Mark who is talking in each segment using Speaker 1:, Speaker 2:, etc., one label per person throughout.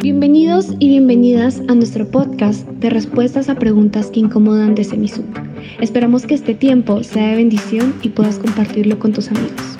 Speaker 1: Bienvenidos y bienvenidas a nuestro podcast de respuestas a preguntas que incomodan de Semisud. Esperamos que este tiempo sea de bendición y puedas compartirlo con tus amigos.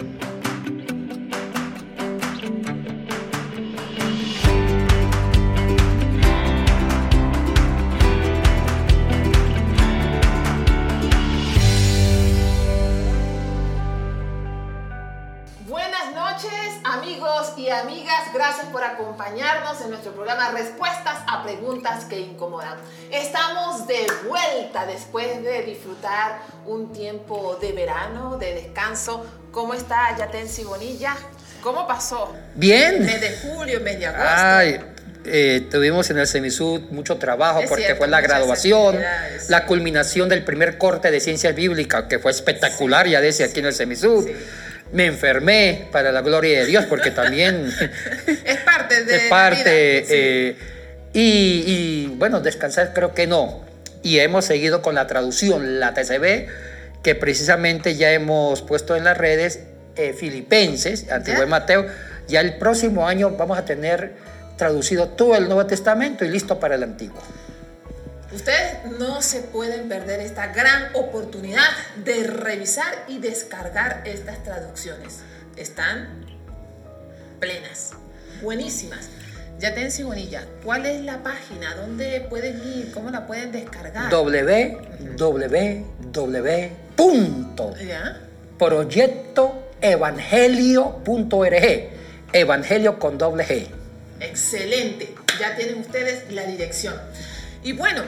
Speaker 2: Que Incomodan. Estamos de vuelta después de disfrutar un tiempo de verano, de descanso. ¿Cómo está Yatensi Bonilla? ¿Cómo pasó?
Speaker 3: Bien.
Speaker 2: Mes de julio, mes de agosto.
Speaker 3: Ay, eh, tuvimos en el Semisud mucho trabajo
Speaker 2: Es
Speaker 3: porque
Speaker 2: cierto,
Speaker 3: fue la graduación, la culminación del primer corte de ciencias bíblicas, que fue espectacular, ya decía aquí en el Semisud.
Speaker 2: Sí.
Speaker 3: Me enfermé para la gloria de Dios porque también
Speaker 2: Es parte de
Speaker 3: es parte. Y, y, bueno, descansar creo que no. Y hemos seguido con la traducción, la TCB, que precisamente ya hemos puesto en las redes eh, Filipenses, Antiguo y Mateo. Ya el próximo año vamos a tener traducido todo el Nuevo Testamento y listo para el Antiguo.
Speaker 2: Ustedes no se pueden perder esta gran oportunidad de revisar y descargar estas traducciones. Están plenas, buenísimas. Ya te Bonilla, ¿cuál es la página? ¿Dónde pueden ir? ¿Cómo la pueden descargar?
Speaker 3: www. punto
Speaker 2: ¿Ya?
Speaker 3: proyectoevangelio.org. Evangelio con doble G.
Speaker 2: Excelente. Ya tienen ustedes la dirección. Y bueno,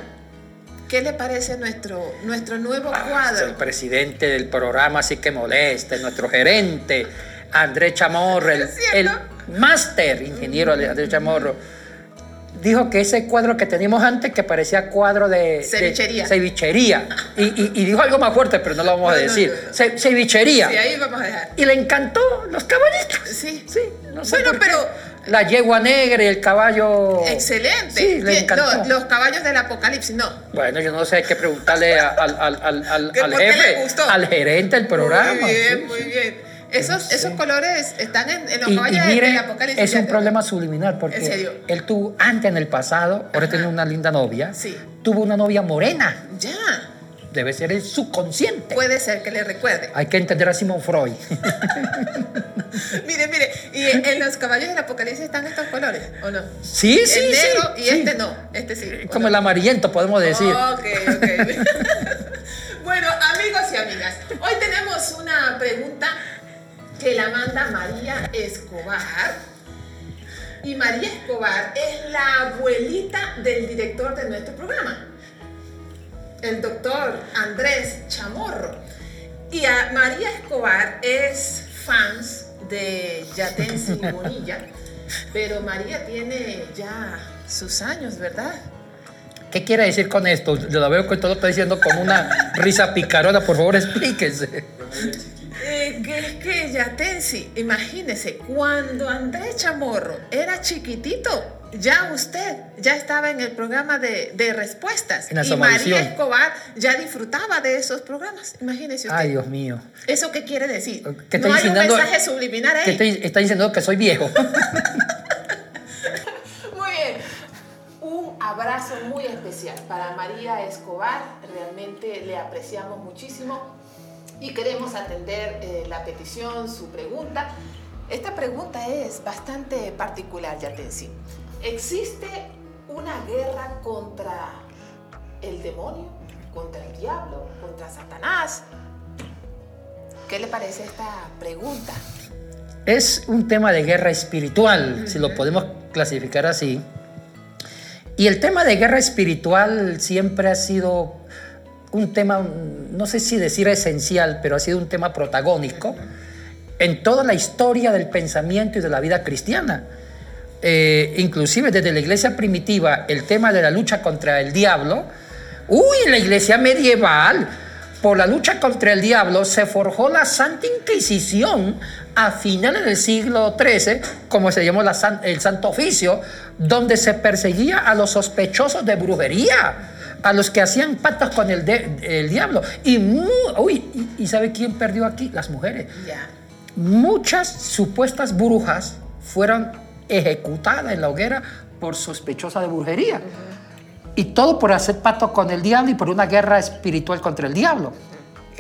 Speaker 2: ¿qué le parece nuestro, nuestro nuevo
Speaker 3: Ah,
Speaker 2: cuadro?
Speaker 3: El presidente del programa sí que moleste, nuestro gerente, Andrés Chamorro, el máster ingeniero Andrés Chamorro, dijo que ese cuadro que teníamos antes, que parecía cuadro de... de
Speaker 2: Cevichería.
Speaker 3: Y, y- y dijo algo más fuerte, pero no lo vamos a
Speaker 2: No,
Speaker 3: decir.
Speaker 2: no.
Speaker 3: Ce- cevichería.
Speaker 2: Sí, ahí vamos a dejar.
Speaker 3: Y le encantó los caballitos.
Speaker 2: Sí.
Speaker 3: Sí, no sé
Speaker 2: Bueno,
Speaker 3: qué.
Speaker 2: pero-
Speaker 3: La yegua negra y el caballo...
Speaker 2: Excelente.
Speaker 3: Sí, le encantó.
Speaker 2: Los, los caballos del apocalipsis, no.
Speaker 3: Bueno, yo no sé, hay que preguntarle a- al, al, al, al,
Speaker 2: ¿Que
Speaker 3: al
Speaker 2: por qué
Speaker 3: jefe,
Speaker 2: le gustó?
Speaker 3: al gerente del programa.
Speaker 2: Muy bien,
Speaker 3: sí,
Speaker 2: muy
Speaker 3: sí.
Speaker 2: bien. Esos,
Speaker 3: Sí.
Speaker 2: esos colores están en, en los
Speaker 3: Y, y
Speaker 2: caballos
Speaker 3: mire,
Speaker 2: del apocalipsis.
Speaker 3: es un problema subliminal porque él tuvo antes en el pasado, ahora
Speaker 2: Ajá.
Speaker 3: tiene una linda novia,
Speaker 2: Sí.
Speaker 3: tuvo una novia morena,
Speaker 2: Ya.
Speaker 3: debe ser el subconsciente.
Speaker 2: Puede ser que le recuerde.
Speaker 3: Hay que entender a Simon Freud.
Speaker 2: Mire, mire. ¿Y en, los caballos del apocalipsis están estos colores o no?
Speaker 3: sí, sí,
Speaker 2: el negro
Speaker 3: sí.
Speaker 2: y
Speaker 3: sí.
Speaker 2: este no. Este sí. ¿o
Speaker 3: Como
Speaker 2: no?
Speaker 3: el amarillento, podemos decir.
Speaker 2: Ok, ok. bueno, amigos y amigas, hoy tenemos una pregunta que la manda María Escobar. Y María Escobar es la abuelita del director de nuestro programa, el doctor Andrés Chamorro. Y a María Escobar es fans de Yatensi Bonilla, pero María tiene ya sus años, ¿verdad?
Speaker 3: ¿Qué quiere decir con esto? Yo la veo que todo está diciendo con una risa picarona. Por favor, explíquese.
Speaker 2: Eh, que es que Yatensi, imagínese, cuando Andrés Chamorro era chiquitito, ya usted ya estaba en el programa de, de respuestas.
Speaker 3: En la
Speaker 2: y. María Escobar ya disfrutaba de esos programas. Imagínese usted.
Speaker 3: Ay, Dios mío.
Speaker 2: ¿Eso qué quiere decir?
Speaker 3: ¿Qué
Speaker 2: no
Speaker 3: está
Speaker 2: hay un mensaje subliminal ahí.
Speaker 3: ¿Qué te- está diciendo que soy viejo?
Speaker 2: Muy bien. Un abrazo muy especial para María Escobar. Realmente le apreciamos muchísimo y queremos atender eh, la petición, su pregunta. Esta pregunta es bastante particular, Yatensi. ¿Existe una guerra contra el demonio, contra el diablo, contra Satanás? ¿Qué le parece esta pregunta?
Speaker 3: Es un tema de guerra espiritual, si lo podemos clasificar así. Y el tema de guerra espiritual siempre ha sido un tema, no sé si decir esencial, pero ha sido un tema protagónico en toda la historia del pensamiento y de la vida cristiana. Eh, inclusive desde la iglesia primitiva, el tema de la lucha contra el diablo, uy, la iglesia medieval, por la lucha contra el diablo se forjó la Santa Inquisición a finales del siglo XIII, como se llamó el Santo Oficio, donde se perseguía a los sospechosos de brujería, a los que hacían pactos con el, de- el diablo. Y, uy, y, y ¿sabe quién perdió aquí? Las mujeres. Muchas supuestas brujas fueron ejecutadas en la hoguera por sospechosa de brujería. Y todo por hacer pacto con el diablo y por una guerra espiritual contra el diablo.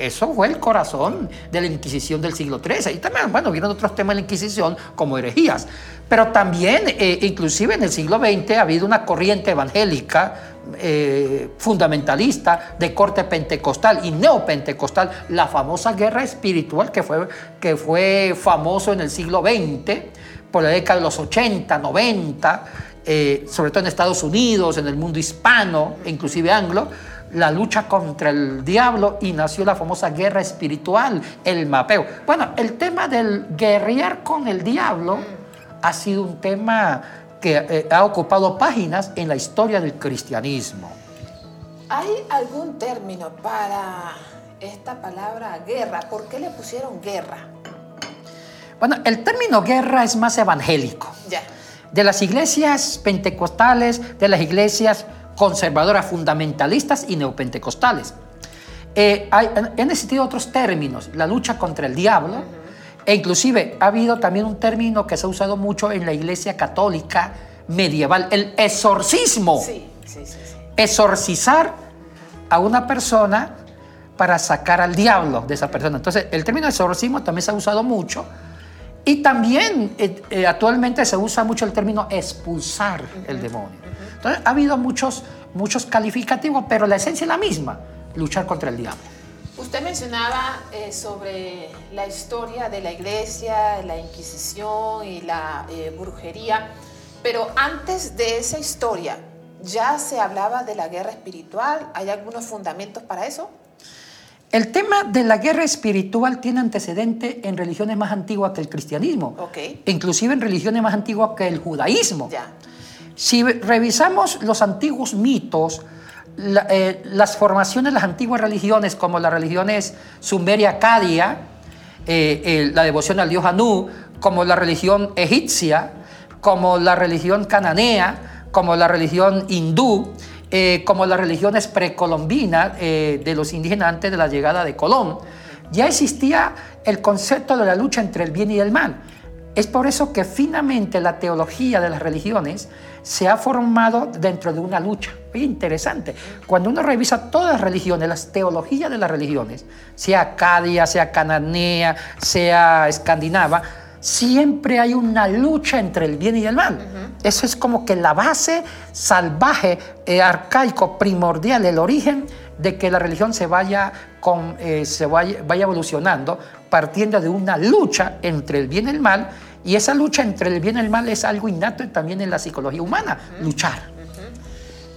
Speaker 3: Eso fue el corazón de la Inquisición del siglo XIII. Y también, bueno, vieron otros temas de la Inquisición como herejías. Pero también, eh, inclusive en el siglo XX, ha habido una corriente evangélica eh, fundamentalista de corte pentecostal y neopentecostal, la famosa guerra espiritual que fue, que fue famoso en el siglo XX, por la década de los 80, 90, eh, sobre todo en Estados Unidos, en el mundo hispano, inclusive anglo, la lucha contra el diablo y nació la famosa guerra espiritual, el mapeo. Bueno, el tema del guerrear con el diablo ha sido un tema que eh, ha ocupado páginas en la historia del cristianismo.
Speaker 2: ¿Hay algún término para esta palabra guerra? ¿Por qué le pusieron guerra?
Speaker 3: Bueno, el término guerra es más evangélico.
Speaker 2: Ya.
Speaker 3: De las iglesias pentecostales, de las iglesias conservadoras fundamentalistas y neopentecostales. Eh, hay, han existido otros términos, la lucha contra el diablo, e inclusive ha habido también un término que se ha usado mucho en la iglesia católica medieval, el exorcismo.
Speaker 2: Sí, sí, sí,
Speaker 3: Exorcizar a una persona para sacar al diablo de esa persona. Entonces, el término exorcismo también se ha usado mucho. Y también eh, eh, actualmente se usa mucho el término expulsar el demonio. Entonces, ha habido muchos, muchos calificativos, pero la esencia es la misma, luchar contra el diablo.
Speaker 2: Usted mencionaba eh, sobre la historia de la iglesia, la Inquisición y la eh, brujería, pero antes de esa historia, ¿ya se hablaba de la guerra espiritual? ¿Hay algunos fundamentos para eso?
Speaker 3: El tema de la guerra espiritual tiene antecedente en religiones más antiguas que el cristianismo, inclusive en religiones más antiguas que el judaísmo. Si revisamos los antiguos mitos, la- eh, las formaciones de las antiguas religiones, como las religiones sumeria acadia, eh, eh, la devoción al dios Anu, como la religión egipcia, como la religión cananea, como la religión hindú, eh, como las religiones precolombinas eh, de los indígenas antes de la llegada de Colón, ya existía el concepto de la lucha entre el bien y el mal. Es por eso que finalmente la teología de las religiones se ha formado dentro de una lucha. Muy interesante. Cuando uno revisa todas las religiones, las teologías de las religiones, sea acadia, sea cananea, sea escandinava, siempre hay una lucha entre el bien y el mal. Eso es como que la base salvaje, eh, arcaico, primordial, el origen de que la religión se vaya, con, eh, se vaya, vaya evolucionando partiendo de una lucha entre el bien y el mal, y esa lucha entre el bien y el mal es algo innato también en la psicología humana, luchar.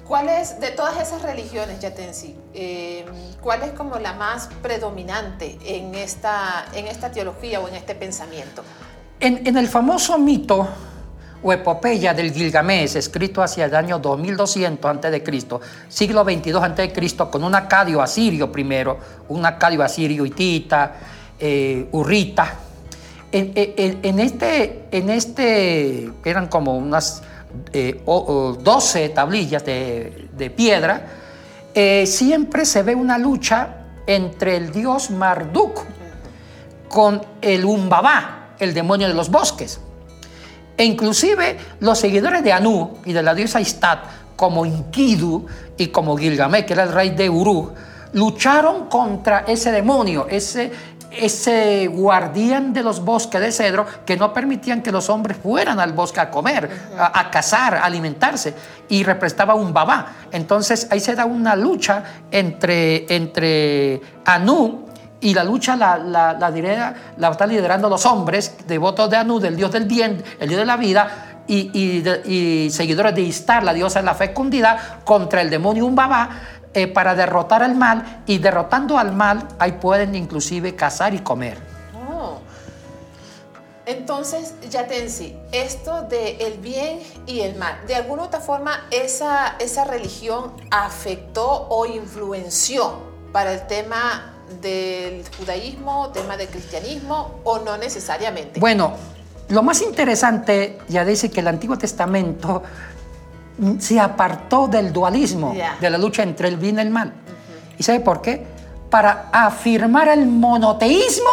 Speaker 2: ¿Cuál es, de todas esas religiones, Yatensi, eh, cuál es como la más predominante en esta, en esta teología o en este pensamiento?
Speaker 3: En, el famoso mito o epopeya del Gilgamesh, escrito hacia el año 2200 a.C., siglo 22 a.C., con un acadio asirio primero, un acadio asirio hitita, eh, urrita. En, este, en este, eran como unas eh, o- o 12 tablillas de, de piedra, eh, siempre se ve una lucha entre el dios Marduk con el Umbabá, el demonio de los bosques. E inclusive los seguidores de Anu y de la diosa Istat, como Enkidu y como Gilgamesh, que era el rey de Uruk, lucharon contra ese demonio, ese, ese guardián de los bosques de cedro que no permitían que los hombres fueran al bosque a comer, a, cazar, a alimentarse, y representaba un babá. Entonces ahí se da una lucha entre, entre Anu y la lucha la, la, están liderando los hombres devotos de Anu, del dios del bien, el dios de la vida, y, y seguidores de Istar, la diosa de la fecundidad, contra el demonio Umbabá, eh, para derrotar al mal, y derrotando al mal, ahí pueden inclusive cazar y comer.
Speaker 2: Oh. Entonces, Yatensi, esto de el bien y el mal, de alguna u otra forma, esa, esa religión afectó o influenció para el tema del judaísmo, tema del cristianismo, o no necesariamente.
Speaker 3: Bueno, lo más interesante ya dice que el Antiguo Testamento mm, se apartó del dualismo, de la lucha entre el bien y el mal. ¿Y sabe por qué? Para afirmar el monoteísmo.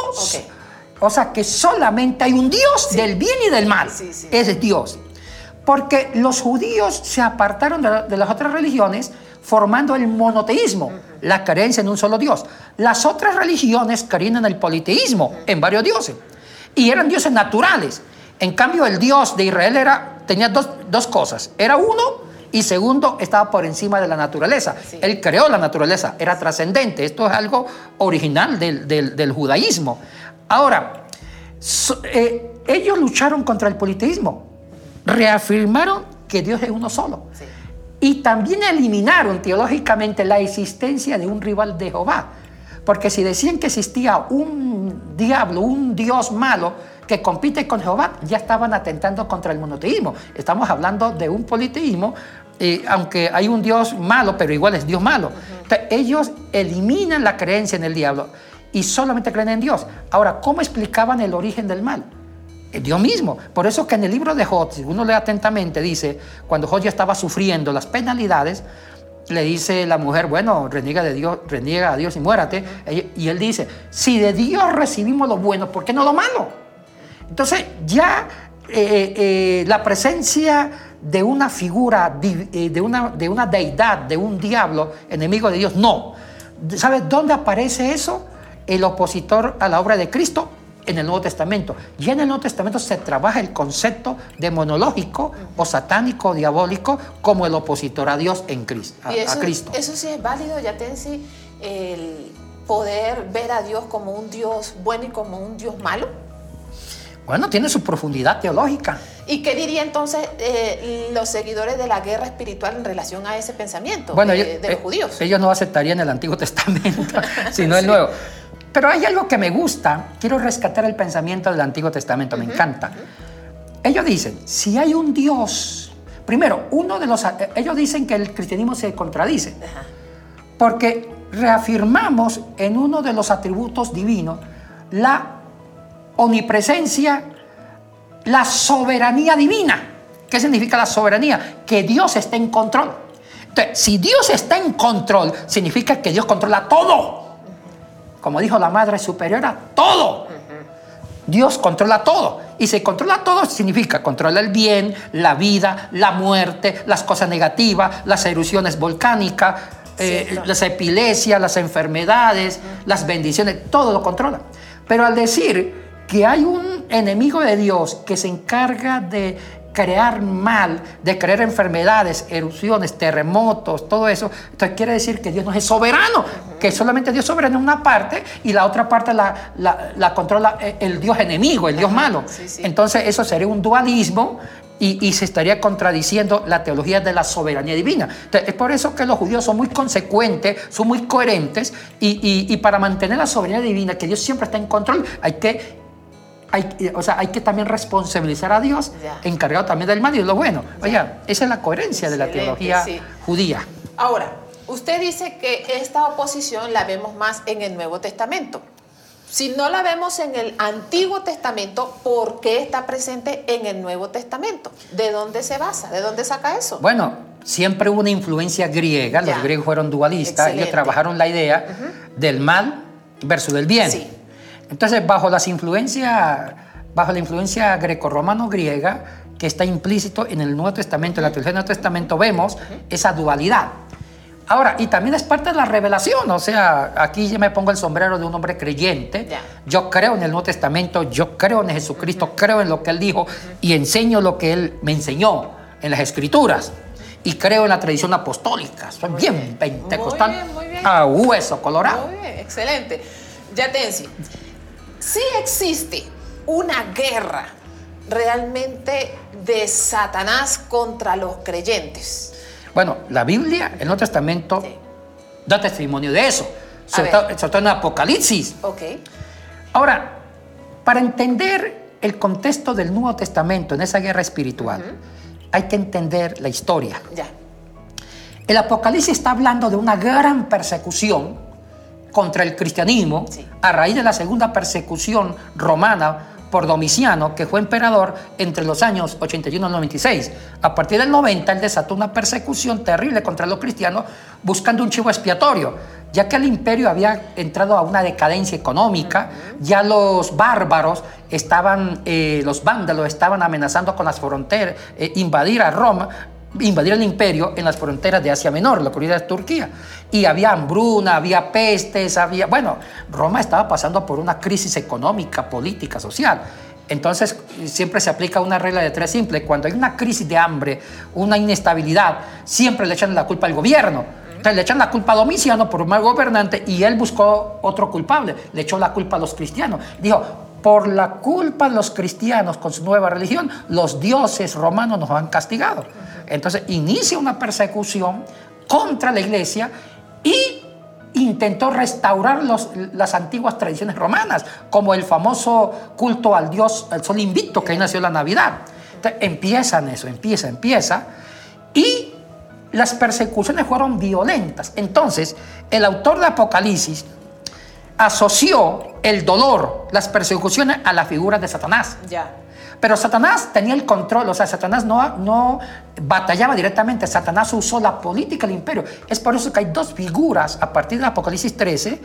Speaker 3: O sea, que solamente hay un Dios del bien y del mal.
Speaker 2: Sí, sí.
Speaker 3: Ese es Dios. Porque los judíos se apartaron de, de las otras religiones formando el monoteísmo, la creencia en un solo Dios. Las otras religiones creían en el politeísmo, en varios dioses, y eran dioses naturales. En cambio, el Dios de Israel era, tenía dos, dos cosas. Era uno y segundo, estaba por encima de la naturaleza.
Speaker 2: Sí.
Speaker 3: Él creó la naturaleza, era trascendente. Esto es algo original del, del- del judaísmo. Ahora, so- eh, ellos lucharon contra el politeísmo, reafirmaron que Dios es uno solo.
Speaker 2: Sí.
Speaker 3: Y también eliminaron teológicamente la existencia de un rival de Jehová. Porque si decían que existía un diablo, un Dios malo que compite con Jehová, ya estaban atentando contra el monoteísmo. Estamos hablando de un politeísmo, eh, aunque hay un Dios malo, pero igual es Dios malo. Entonces, ellos eliminan la creencia en el diablo y solamente creen en Dios. Ahora, ¿cómo explicaban el origen del mal? Eh, Dios mismo. Por eso que en el libro de Job, si uno lee atentamente, dice, cuando Job ya estaba sufriendo las penalidades, le dice la mujer, bueno, reniega de Dios, reniega a Dios y muérate. Y él dice, si de Dios recibimos lo bueno, ¿por qué no lo malo? Entonces ya eh, eh, la presencia de una figura, de una deidad, de un diablo, enemigo de Dios, no. ¿Sabes dónde aparece eso? El opositor a la obra de Cristo en el Nuevo Testamento. Ya en el Nuevo Testamento se trabaja el concepto demonológico o satánico o diabólico como el opositor a Dios en Cristo, a,
Speaker 2: Y
Speaker 3: a
Speaker 2: eso,
Speaker 3: Cristo.
Speaker 2: eso sí es válido, Yatensi, el poder ver a Dios como un Dios bueno y como un Dios malo.
Speaker 3: Bueno, tiene su profundidad teológica.
Speaker 2: ¿Y qué diría entonces eh, los seguidores de la guerra espiritual en relación a ese pensamiento
Speaker 3: Bueno,
Speaker 2: de,
Speaker 3: ellos,
Speaker 2: de los
Speaker 3: eh,
Speaker 2: judíos?
Speaker 3: ellos no aceptarían el Antiguo Testamento, sino el Nuevo. Pero hay algo que me gusta. Quiero rescatar el pensamiento del Antiguo Testamento, me encanta. Ellos dicen, si hay un Dios, primero, uno de los... eh, Ellos dicen que el cristianismo se contradice, porque reafirmamos en uno de los atributos divinos la omnipresencia, la soberanía divina. ¿Qué significa la soberanía? Que Dios está en control. Entonces, si Dios está en control, significa que Dios controla todo. Como dijo la Madre Superiora, todo. Dios controla todo. Y si controla todo, significa controla el bien, la vida, la muerte, las cosas negativas, las erupciones volcánicas, eh, las epilepsias, las enfermedades, las bendiciones, todo lo controla. Pero al decir que hay un enemigo de Dios que se encarga de crear mal, de crear enfermedades, erupciones, terremotos, todo eso, entonces quiere decir que Dios no es soberano, que solamente Dios es soberano en una parte y la otra parte la, la- la controla eh, el Dios enemigo, el Dios malo.
Speaker 2: sí, sí.
Speaker 3: Entonces eso sería un dualismo y, y se estaría contradiciendo la teología de la soberanía divina. Entonces, es por eso que los judíos son muy consecuentes, son muy coherentes y, y- y para mantener la soberanía divina, que Dios siempre está en control, hay que, hay, o sea, hay que también responsabilizar a Dios,
Speaker 2: Ya.
Speaker 3: encargado también del mal y de lo bueno. Oiga, esa es la coherencia de la teología
Speaker 2: sí.
Speaker 3: judía.
Speaker 2: Ahora, usted dice que esta oposición la vemos más en el Nuevo Testamento. Si no la vemos en el Antiguo Testamento, ¿por qué está presente en el Nuevo Testamento? ¿De dónde se basa? ¿De dónde saca eso?
Speaker 3: Bueno, siempre hubo una influencia griega,
Speaker 2: Ya.
Speaker 3: los griegos fueron dualistas, ellos
Speaker 2: Excelente.
Speaker 3: trabajaron la idea del mal versus del bien.
Speaker 2: Sí.
Speaker 3: Entonces, bajo las influencias, bajo la influencia greco-romano-griega, que está implícito en el Nuevo Testamento, en la teología del Nuevo Testamento, vemos esa dualidad. Ahora, y también es parte de la revelación, o sea, aquí yo me pongo el sombrero de un hombre creyente.
Speaker 2: Ya.
Speaker 3: Yo creo en el Nuevo Testamento, yo creo en Jesucristo, creo en lo que Él dijo y enseño lo que Él me enseñó en las Escrituras. Y creo en la tradición apostólica. Soy bien
Speaker 2: bien.
Speaker 3: pentecostal.
Speaker 2: Muy bien, muy bien.
Speaker 3: A hueso colorado.
Speaker 2: Muy bien, excelente. Yatensi, si existe una guerra realmente de Satanás contra los creyentes.
Speaker 3: Bueno, la Biblia, el Nuevo Testamento,
Speaker 2: Sí.
Speaker 3: da testimonio de eso. Sobre todo, sobre todo en Apocalipsis.
Speaker 2: Ok.
Speaker 3: Ahora, para entender el contexto del Nuevo Testamento en esa guerra espiritual, hay que entender la historia.
Speaker 2: Ya.
Speaker 3: El Apocalipsis está hablando de una gran persecución contra el cristianismo
Speaker 2: Sí.
Speaker 3: a raíz de la segunda persecución romana por Domiciano, que fue emperador entre los años 81 y 96. A partir del 90, él desató una persecución terrible contra los cristianos buscando un chivo expiatorio. ya que el imperio había entrado a una decadencia económica, ya los bárbaros estaban, eh, los vándalos estaban amenazando con las fronteras, eh, invadir a Roma, invadir el imperio en las fronteras de Asia Menor, la actualidad de Turquía. Y había hambruna, había pestes, había... Bueno, Roma estaba pasando por una crisis económica, política, social. Entonces, siempre se aplica una regla de tres simple. Cuando hay una crisis de hambre, una inestabilidad, siempre le echan la culpa al gobierno. Entonces, le echan la culpa a Domiciano por un mal gobernante y él buscó otro culpable. Le echó la culpa a los cristianos. Dijo, por la culpa de los cristianos con su nueva religión, los dioses romanos nos han castigado. Entonces, inicia una persecución contra la iglesia y intentó restaurar las antiguas tradiciones romanas, como el famoso culto al dios, el sol invicto, que ahí nació la Navidad. Entonces, empiezan eso, empieza, empieza, y las persecuciones fueron violentas. Entonces, el autor de Apocalipsis asoció el dolor, las persecuciones a la figura de Satanás.
Speaker 2: Ya.
Speaker 3: Pero Satanás tenía el control, o sea, Satanás no, no batallaba directamente, Satanás usó la política del imperio. Es por eso que hay dos figuras a partir de Apocalipsis 13,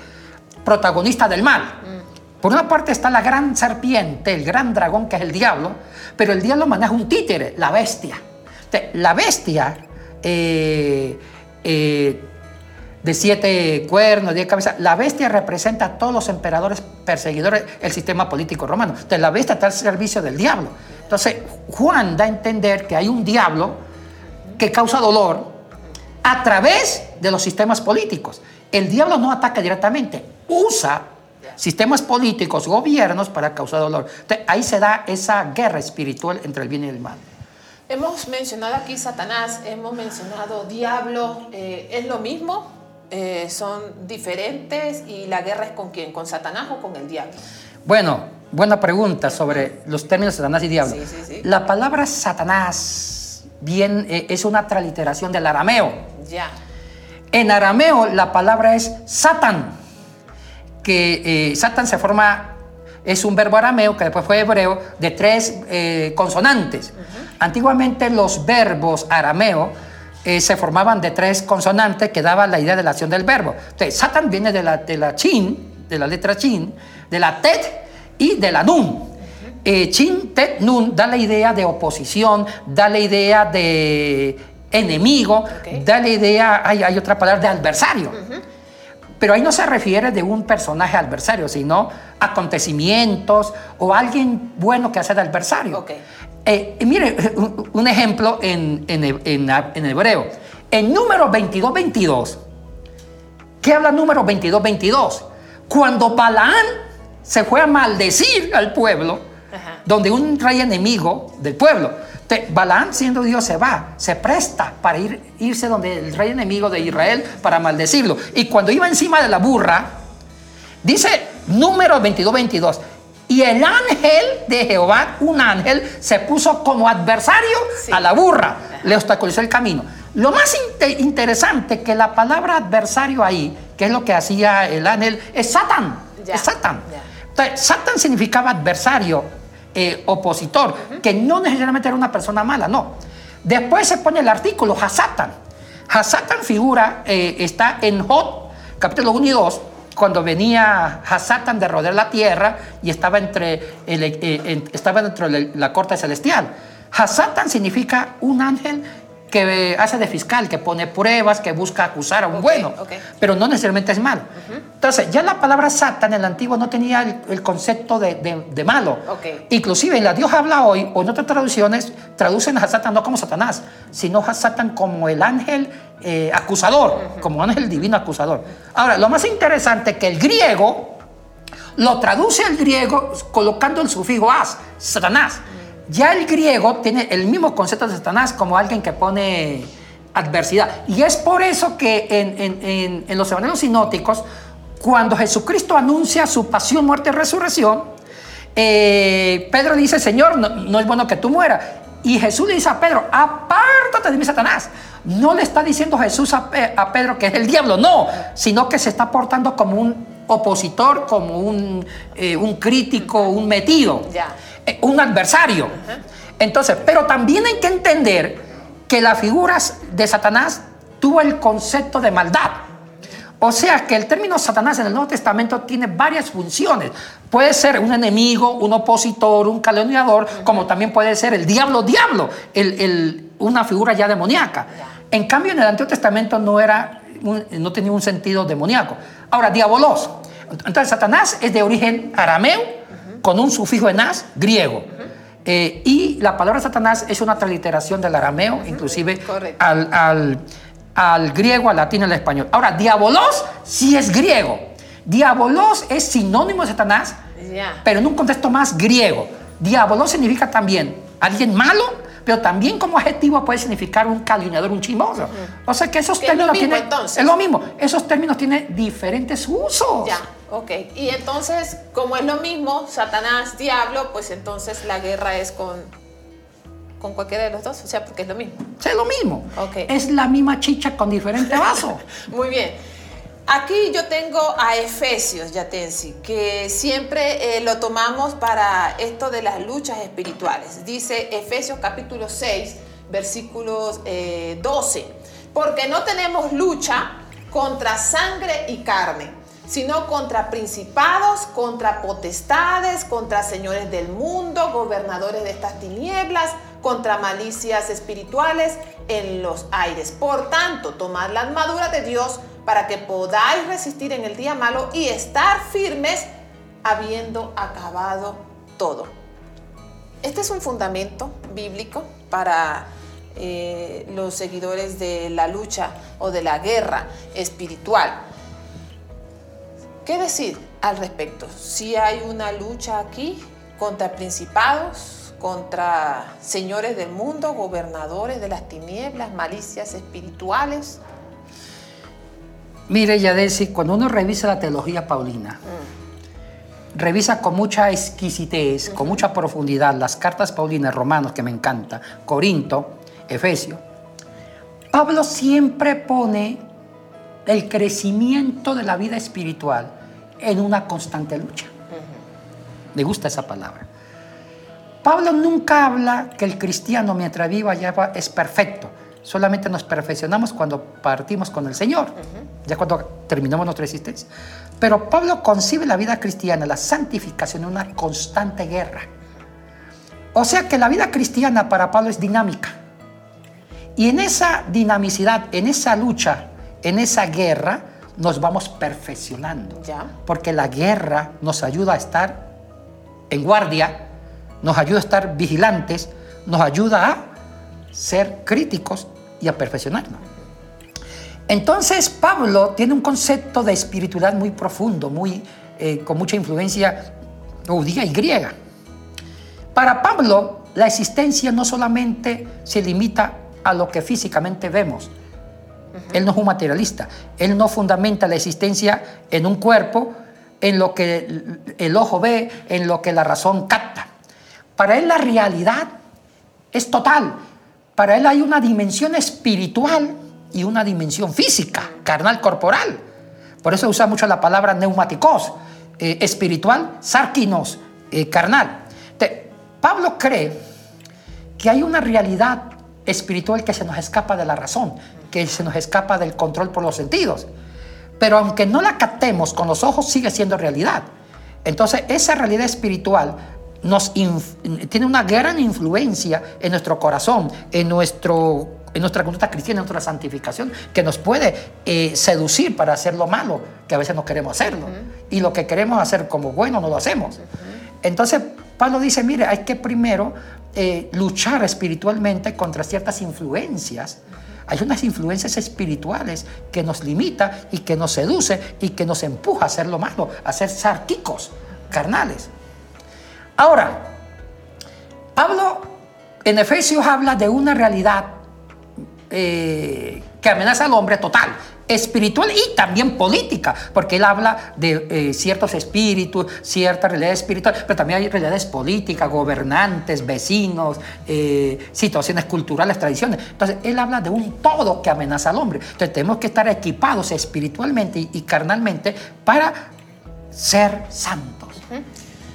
Speaker 3: protagonistas del mal. Mm. Por una parte está la gran serpiente, el gran dragón que es el diablo, pero el diablo maneja un títere, la bestia. la bestia eh, eh, de siete cuernos, diez cabezas. La bestia representa a todos los emperadores perseguidores del sistema político romano. Entonces, la bestia está al servicio del diablo. Entonces, Juan da a entender que hay un diablo que causa dolor a través de los sistemas políticos. El diablo no ataca directamente, usa sistemas políticos, gobiernos para causar dolor. Ahí se da esa guerra espiritual entre el bien y el mal.
Speaker 2: Hemos mencionado aquí Satanás, hemos mencionado diablo, eh, ¿es lo mismo? Eh, son diferentes y la guerra es con quién, con Satanás o con el diablo.
Speaker 3: Bueno, buena pregunta sobre los términos Satanás y diablo. La palabra Satanás bien, eh, es una traliteración del arameo.
Speaker 2: Ya.
Speaker 3: En arameo la palabra es Satan, que eh, Satan se forma, es un verbo arameo que después fue hebreo, de tres consonantes. Antiguamente los verbos arameo eh, se formaban de tres consonantes que daban la idea de la acción del verbo. Entonces, Satan viene de la, de la chin, de la letra chin, de la tet y de la nun. Eh, chin, tet, nun da la idea de oposición, da la idea de enemigo, da la idea, hay, hay, otra palabra, de adversario. Pero ahí no se refiere de un personaje adversario, sino acontecimientos o alguien bueno que hace de adversario. Eh, mire, un ejemplo en, en, hebreo. En número 22-22, ¿qué habla número 22-22? Cuando Balaán se fue a maldecir al pueblo, donde un rey enemigo del pueblo, Balaán siendo Dios se va, se presta para ir, irse donde el rey enemigo de Israel para maldecirlo. Y cuando iba encima de la burra, dice número 22-22, y el ángel de Jehová, un ángel, se puso como adversario a la burra, le obstaculizó el camino. Lo más interesante que la palabra adversario ahí, que es lo que hacía el ángel, es Satán. Es Satán. Satán significaba adversario, eh, opositor, que no necesariamente era una persona mala, no. Después se pone el artículo Hasatan. Hasatan figura, eh, está en Jot, capítulo 1 y 2, cuando venía Hasatan de rodear la tierra y estaba entre, eh, estaba dentro de la corte celestial. Hasatan significa un ángel que hace de fiscal, que pone pruebas, que busca acusar a un bueno, pero no necesariamente es malo. Entonces, ya la palabra Satan en el antiguo no tenía el, concepto de, malo. Inclusive en la Dios habla hoy, o en otras traducciones, traducen a Satan no como Satanás, sino a Satan como el ángel eh, acusador, como ángel divino acusador. Ahora, lo más interesante es que el griego lo traduce al griego colocando el sufijo as, Satanás. Ya el griego tiene el mismo concepto de Satanás como alguien que pone adversidad. Y es por eso que en, los evangelios sinóticos, cuando Jesucristo anuncia su pasión, muerte y resurrección, eh, Pedro dice, Señor, no, es bueno que tú mueras. Y Jesús le dice a Pedro, apártate de mí, Satanás. No le está diciendo Jesús a, Pedro que es el diablo, no, sino que se está portando como un opositor, como un, eh, un crítico, un metido. Ya. Eh, un adversario. Entonces, pero también hay que entender que las figuras de Satanás tuvo el concepto de maldad. O sea que el término Satanás en el Nuevo Testamento tiene varias funciones. Puede ser un enemigo, un opositor, un calumniador, como también puede ser el diablo, diablo, una figura ya demoníaca. En cambio, en el Antiguo Testamento no, era, no tenía un sentido demoníaco. Ahora, diabolos. Entonces, Satanás es de origen arameo, con un sufijo en as, griego. Eh, y la palabra Satanás es una transliteración del arameo, inclusive al, al, griego, al latín, al español. Ahora, diabolos sí es griego. Diabolos es sinónimo de Satanás, pero en un contexto más griego. Diabolos significa también alguien malo, pero también como adjetivo puede significar un calumniador, un chismoso. O sea que esos términos tienen. Es lo mismo. Esos términos tienen diferentes usos.
Speaker 2: Ya. Ok, y entonces, como es lo mismo, Satanás, diablo, pues entonces la guerra es con, con cualquiera de los dos, o sea, porque es lo mismo.
Speaker 3: es lo mismo. Okay. Es la misma chicha con diferente vaso.
Speaker 2: Muy bien. Aquí yo tengo a Efesios, Yatensi, que siempre eh, lo tomamos para esto de las luchas espirituales. Dice Efesios capítulo 6, versículos 12, eh, porque no tenemos lucha contra sangre y carne sino contra principados, contra potestades, contra señores del mundo, gobernadores de estas tinieblas, contra malicias espirituales en los aires. Por tanto, tomad la armadura de Dios para que podáis resistir en el día malo y estar firmes habiendo acabado todo. Este es un fundamento bíblico para eh, los seguidores de la lucha o de la guerra espiritual. ¿Qué decir al respecto? Si hay una lucha aquí contra principados, contra señores del mundo, gobernadores de las tinieblas, malicias espirituales.
Speaker 3: Mire, Yadesi, cuando uno revisa la teología paulina, mm. revisa con mucha exquisitez, con mucha profundidad las cartas paulinas, Romanos, que me encanta, Corinto, Efesio, Pablo siempre pone el crecimiento de la vida espiritual en una constante lucha. Me gusta esa palabra. Pablo nunca habla que el cristiano mientras viva ya es perfecto. Solamente nos perfeccionamos cuando partimos con el Señor, ya cuando terminamos nuestra existencia. Pero Pablo concibe la vida cristiana, la santificación, en una constante guerra. O sea que la vida cristiana para Pablo es dinámica. Y en esa dinamicidad, en esa lucha, en esa guerra, nos vamos perfeccionando. Porque la guerra nos ayuda a estar en guardia, nos ayuda a estar vigilantes, nos ayuda a ser críticos y a perfeccionarnos. Entonces Pablo tiene un concepto de espiritualidad muy profundo, muy, eh, con mucha influencia judía y griega. Para Pablo, la existencia no solamente se limita a lo que físicamente vemos, él no es un materialista. Él no fundamenta la existencia en un cuerpo, en lo que el ojo ve, en lo que la razón capta. Para él la realidad es total. Para él hay una dimensión espiritual y una dimensión física, carnal, corporal. Por eso usa mucho la palabra neumáticos, eh, espiritual, sarquinos, eh, carnal. Pablo cree que hay una realidad espiritual que se nos escapa de la razón, que se nos escapa del control por los sentidos. Pero aunque no la captemos con los ojos, sigue siendo realidad. Entonces, esa realidad espiritual nos tiene una gran influencia en nuestro corazón, en, nuestro, en nuestra conducta cristiana, en nuestra santificación, que nos puede eh, seducir para hacer lo malo, que a veces no queremos hacerlo. Y lo que queremos hacer como bueno no lo hacemos. Entonces, Pablo dice, mire, hay que primero eh, luchar espiritualmente contra ciertas influencias hay unas influencias espirituales que nos limita y que nos seduce y que nos empuja a hacer lo malo, a ser sarquicos, carnales. Ahora, Pablo en Efesios habla de una realidad eh, que amenaza al hombre total espiritual y también política, porque él habla de eh, ciertos espíritus, cierta realidad espiritual, pero también hay realidades políticas, gobernantes, vecinos, eh, situaciones culturales, tradiciones. Entonces, él habla de un todo que amenaza al hombre. Entonces, tenemos que estar equipados espiritualmente y, carnalmente para ser santos.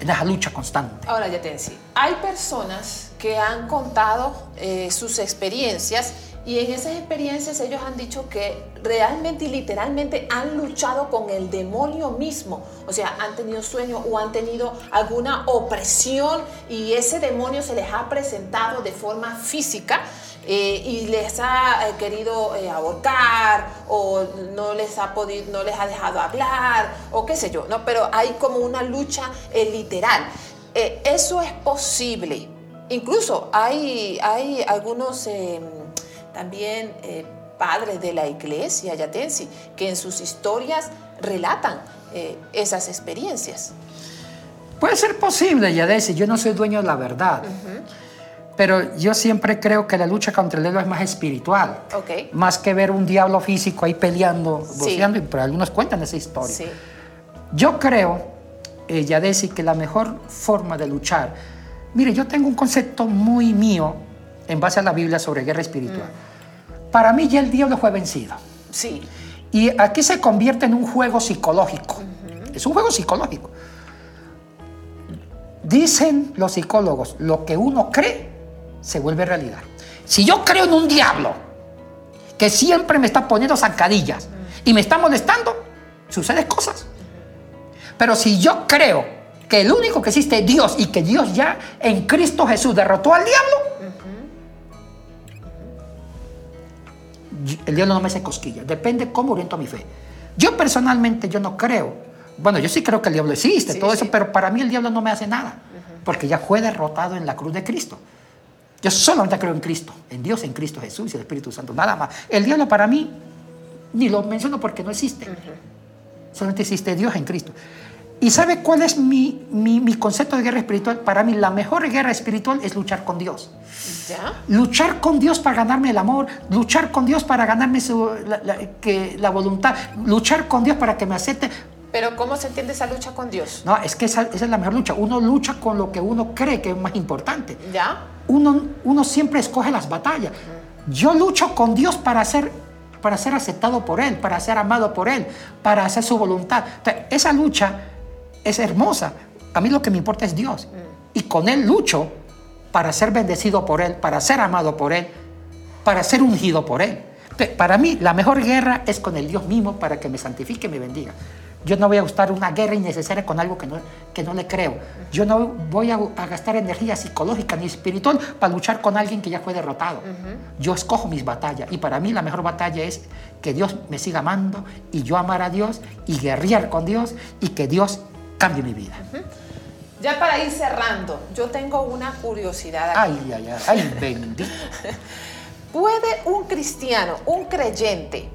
Speaker 3: En esa lucha constante.
Speaker 2: Ahora, ya te decía, hay personas que han contado eh, sus experiencias Y en esas experiencias ellos han dicho que realmente y literalmente han luchado con el demonio mismo. O sea, han tenido sueños o han tenido alguna opresión y ese demonio se les ha presentado de forma física. Eh, y les ha eh, querido eh, ahorcar o no les ha podido, no les ha dejado hablar o qué sé yo, ¿no? Pero hay como una lucha literal. eso es posible. Incluso hay, hay algunos em, también padres de la iglesia yatensi que en sus historias relatan esas experiencias.
Speaker 3: Puede ser posible, Yadesi, yo no soy dueño de la verdad. Pero yo siempre creo que la lucha contra el diablo es más espiritual. Más que ver un diablo físico ahí peleando, sí. pero algunos cuentan esa historia. Yo creo, eh, Yadesi, que la mejor forma de luchar. Mire, yo tengo un concepto muy mío en base a la Biblia sobre guerra espiritual. Mm. Para mí ya el diablo fue vencido.
Speaker 2: Sí.
Speaker 3: Y aquí se convierte en un juego psicológico. Es un juego psicológico. Dicen los psicólogos, lo que uno cree se vuelve realidad. Si yo creo en un diablo que siempre me está poniendo zancadillas y me está molestando, suceden cosas. Pero si yo creo que el único que existe es Dios y que Dios ya en Cristo Jesús derrotó al diablo, el diablo no me hace cosquillas. Depende cómo oriento mi fe. Yo personalmente, yo no creo. Bueno, yo sí creo que el diablo existe, todo eso, pero para mí el diablo no me hace nada, porque ya fue derrotado en la cruz de Cristo. Yo solamente creo en Cristo, en Dios, en Cristo Jesús y el Espíritu Santo, nada más. El diablo para mí, ni lo menciono porque no existe. Solamente existe Dios en Cristo. ¿Y sabe cuál es mi, mi, concepto de guerra espiritual? Para mí la mejor guerra espiritual es luchar con Dios. ¿Ya? Luchar con Dios para ganarme el amor, luchar con Dios para ganarme su, la, que, la voluntad, luchar con Dios para que me acepte.
Speaker 2: Pero ¿cómo se entiende esa lucha con Dios?
Speaker 3: No, es que esa, esa, es la mejor lucha. Uno lucha con lo que uno cree que es más importante.
Speaker 2: ¿Ya?
Speaker 3: Uno, uno siempre escoge las batallas. Yo lucho con Dios para ser, para ser aceptado por Él, para ser amado por Él, para hacer su voluntad. esa lucha es hermosa. A mí lo que me importa es Dios. Mm. Y con Él lucho para ser bendecido por Él, para ser amado por Él, para ser ungido por Él. Para mí la mejor guerra es con el Dios mismo para que me santifique y me bendiga. Yo no voy a gustar una guerra innecesaria con algo que no, que no le creo. Yo no voy a, gastar energía psicológica ni espiritual para luchar con alguien que ya fue derrotado. Yo escojo mis batallas y para mí la mejor batalla es que Dios me siga amando y yo amar a Dios y guerrear con Dios y que Dios cambie mi vida.
Speaker 2: Ya para ir cerrando, yo tengo una curiosidad.
Speaker 3: Aquí. Ay, ay, ay, ay, bendito.
Speaker 2: ¿Puede un cristiano, un creyente,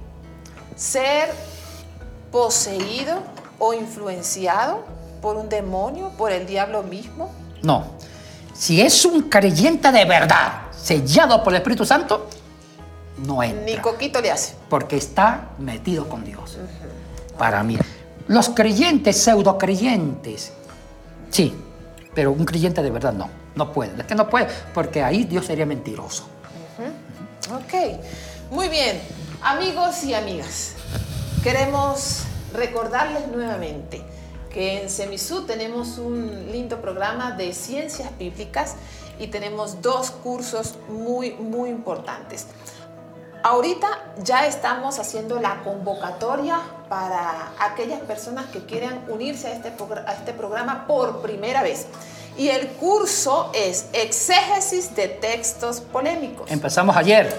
Speaker 2: ser poseído o influenciado por un demonio, por el diablo mismo?
Speaker 3: No. Si es un creyente de verdad, sellado por el Espíritu Santo, no entra.
Speaker 2: Ni coquito le hace.
Speaker 3: Porque está metido con Dios. Para mí. Los creyentes, pseudo creyentes, sí, pero un creyente de verdad no, no puede. Es que no puede, porque ahí Dios sería mentiroso.
Speaker 2: Ok, muy bien. Amigos y amigas, queremos recordarles nuevamente que en Semisud tenemos un lindo programa de ciencias bíblicas y tenemos dos cursos muy, muy importantes. Ahorita ya estamos haciendo la convocatoria para aquellas personas que quieran unirse a este, a este programa por primera vez. Y el curso es Exégesis de Textos Polémicos.
Speaker 3: Empezamos ayer.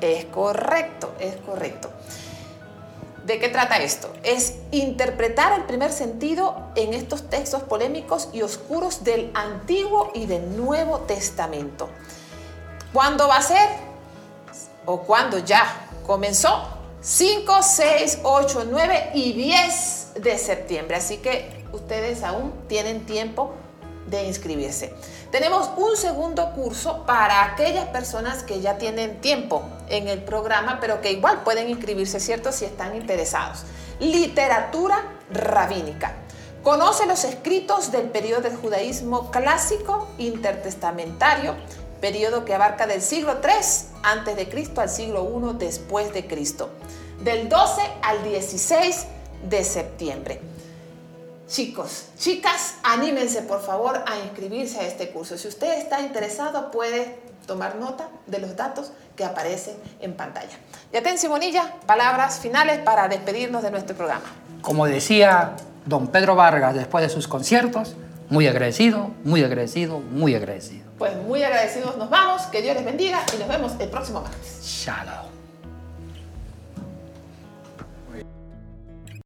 Speaker 2: Es correcto, es correcto. ¿De qué trata esto? Es interpretar el primer sentido en estos textos polémicos y oscuros del Antiguo y del Nuevo Testamento. ¿Cuándo va a ser? o cuando ya comenzó, 5, 6, 8, 9 y 10 de septiembre. Así que ustedes aún tienen tiempo de inscribirse. Tenemos un segundo curso para aquellas personas que ya tienen tiempo en el programa, pero que igual pueden inscribirse, ¿cierto? Si están interesados. Literatura rabínica. Conoce los escritos del periodo del judaísmo clásico intertestamentario periodo que abarca del siglo 3 antes de Cristo al siglo 1 después de Cristo, del 12 al 16 de septiembre. Chicos, chicas, anímense por favor a inscribirse a este curso. Si usted está interesado, puede tomar nota de los datos que aparecen en pantalla. Yatencio Bonilla, palabras finales para despedirnos de nuestro programa.
Speaker 3: Como decía don Pedro Vargas después de sus conciertos, muy agradecido, muy agradecido, muy agradecido.
Speaker 2: Pues muy agradecidos nos vamos, que Dios les bendiga y nos vemos el próximo martes.
Speaker 3: Shalom.